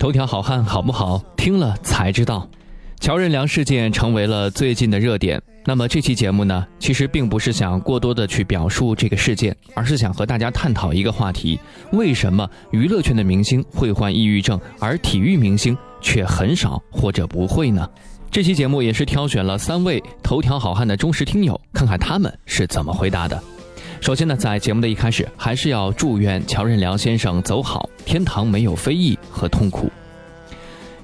头条好汉好不好？听了才知道。乔任梁事件成为了最近的热点。那么这期节目呢，其实并不是想过多的去表述这个事件，而是想和大家探讨一个话题：为什么娱乐圈的明星会患抑郁症，而体育明星却很少或者不会呢？这期节目也是挑选了三位头条好汉的忠实听友，看看他们是怎么回答的。首先呢，在节目的一开始，还是要祝愿乔任梁先生走好，天堂没有非议和痛苦。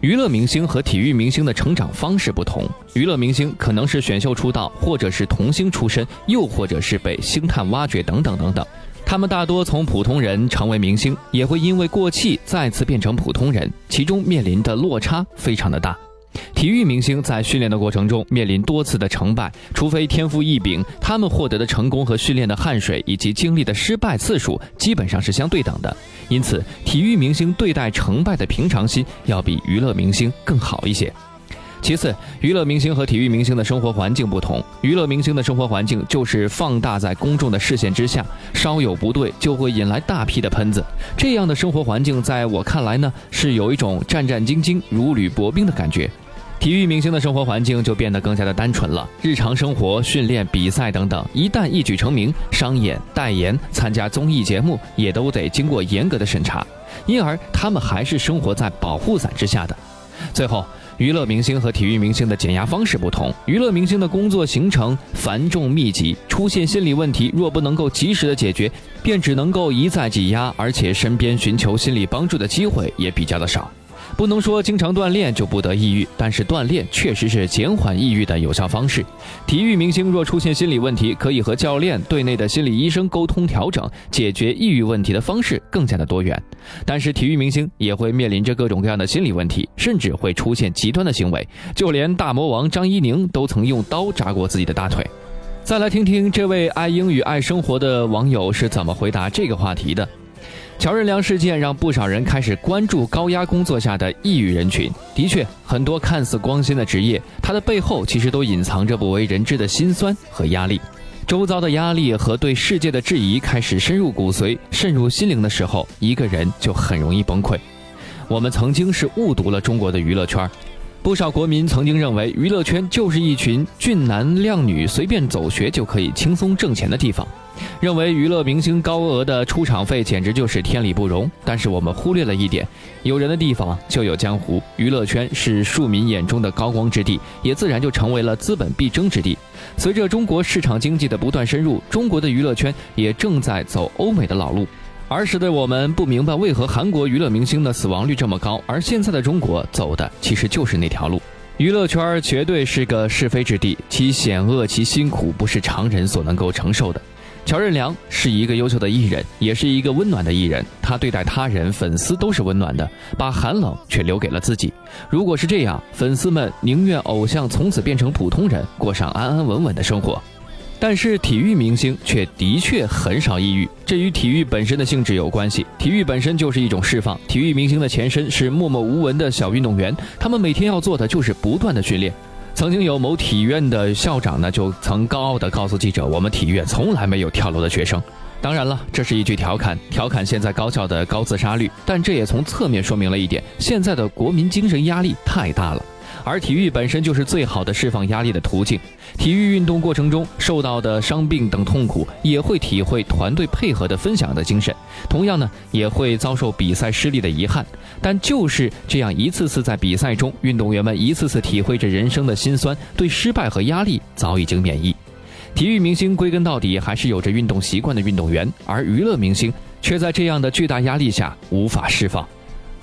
娱乐明星和体育明星的成长方式不同，娱乐明星可能是选秀出道，或者是童星出身，又或者是被星探挖掘等等等等。他们大多从普通人成为明星，也会因为过气再次变成普通人，其中面临的落差非常的大。体育明星在训练的过程中面临多次的成败，除非天赋异禀，他们获得的成功和训练的汗水以及经历的失败次数基本上是相对等的。因此，体育明星对待成败的平常心要比娱乐明星更好一些。其次，娱乐明星和体育明星的生活环境不同，娱乐明星的生活环境就是放大在公众的视线之下，稍有不对就会引来大批的喷子。这样的生活环境，在我看来呢，是有一种战战兢兢、如履薄冰的感觉。体育明星的生活环境就变得更加的单纯了，日常生活、训练、比赛等等，一旦一举成名，商演、代言、参加综艺节目，也都得经过严格的审查，因而他们还是生活在保护伞之下的。最后，娱乐明星和体育明星的减压方式不同，娱乐明星的工作行程繁重密集，出现心理问题若不能够及时的解决，便只能够一再挤压，而且身边寻求心理帮助的机会也比较的少。不能说经常锻炼就不得抑郁，但是锻炼确实是减缓抑郁的有效方式。体育明星若出现心理问题，可以和教练、队内的心理医生沟通调整，解决抑郁问题的方式更加的多元。但是体育明星也会面临着各种各样的心理问题，甚至会出现极端的行为，就连大魔王张怡宁都曾用刀扎过自己的大腿。再来听听这位爱英语、爱生活的网友是怎么回答这个话题的。乔任梁事件让不少人开始关注高压工作下的抑郁人群。的确，很多看似光鲜的职业，它的背后其实都隐藏着不为人知的辛酸和压力。周遭的压力和对世界的质疑开始深入骨髓、渗入心灵的时候，一个人就很容易崩溃。我们曾经是误读了中国的娱乐圈。不少国民曾经认为娱乐圈就是一群俊男靓女随便走学就可以轻松挣钱的地方，认为娱乐明星高额的出场费简直就是天理不容。但是我们忽略了一点，有人的地方就有江湖，娱乐圈是庶民眼中的高光之地，也自然就成为了资本必争之地。随着中国市场经济的不断深入，中国的娱乐圈也正在走欧美的老路。儿时的我们不明白为何韩国娱乐明星的死亡率这么高，而现在的中国走的其实就是那条路。娱乐圈绝对是个是非之地，其险恶、其辛苦不是常人所能够承受的。乔任梁是一个优秀的艺人，也是一个温暖的艺人。他对待他人、粉丝都是温暖的，把寒冷却留给了自己。如果是这样，粉丝们宁愿偶像从此变成普通人，过上安安稳稳的生活。但是体育明星却的确很少抑郁，这与体育本身的性质有关系。体育本身就是一种释放，体育明星的前身是默默无闻的小运动员，他们每天要做的就是不断的训练。曾经有某体院的校长呢，就曾高傲地告诉记者：“我们体院从来没有跳楼的学生。”当然了，这是一句调侃，调侃现在高校的高自杀率，但这也从侧面说明了一点：现在的国民精神压力太大了。而体育本身就是最好的释放压力的途径。体育运动过程中受到的伤病等痛苦，也会体会团队配合的分享的精神。同样呢，也会遭受比赛失利的遗憾。但就是这样一次次在比赛中，运动员们一次次体会着人生的辛酸，对失败和压力早已经免疫。体育明星归根到底还是有着运动习惯的运动员，而娱乐明星却在这样的巨大压力下无法释放。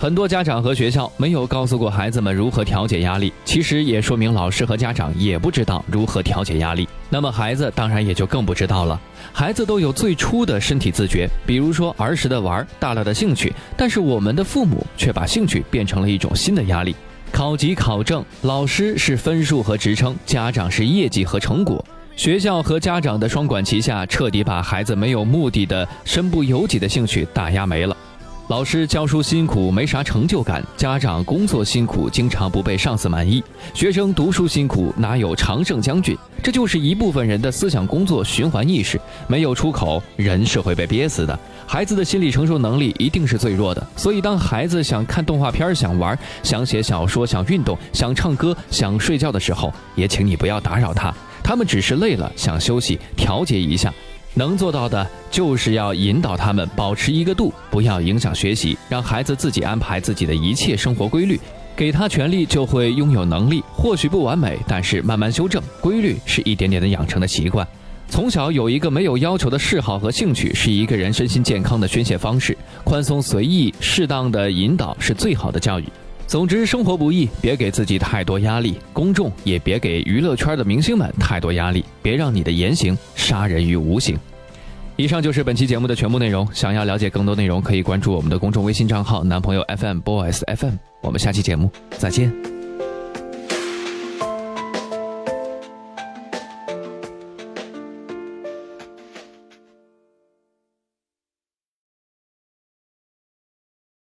很多家长和学校没有告诉过孩子们如何调节压力，其实也说明老师和家长也不知道如何调节压力。那么孩子当然也就更不知道了。孩子都有最初的身体自觉，比如说儿时的玩，大了的兴趣。但是我们的父母却把兴趣变成了一种新的压力。考级考证，老师是分数和职称，家长是业绩和成果。学校和家长的双管齐下，彻底把孩子没有目的的身不由己的兴趣打压没了。老师教书辛苦，没啥成就感；家长工作辛苦，经常不被上司满意；学生读书辛苦，哪有常胜将军？这就是一部分人的思想工作循环意识，没有出口，人是会被憋死的。孩子的心理承受能力一定是最弱的，所以当孩子想看动画片、想玩、想写小说、想运动、想唱歌、想睡觉的时候，也请你不要打扰他，他们只是累了，想休息，调节一下。能做到的就是要引导他们保持一个度，不要影响学习，让孩子自己安排自己的一切生活规律，给他权利就会拥有能力。或许不完美，但是慢慢修正。规律是一点点的养成的习惯。从小有一个没有要求的嗜好和兴趣，是一个人身心健康的宣泄方式。宽松随意、适当的引导是最好的教育。总之，生活不易，别给自己太多压力；公众也别给娱乐圈的明星们太多压力，别让你的言行杀人于无形。以上就是本期节目的全部内容。想要了解更多内容，可以关注我们的公众微信账号“男朋友 FM Boys FM”。我们下期节目再见。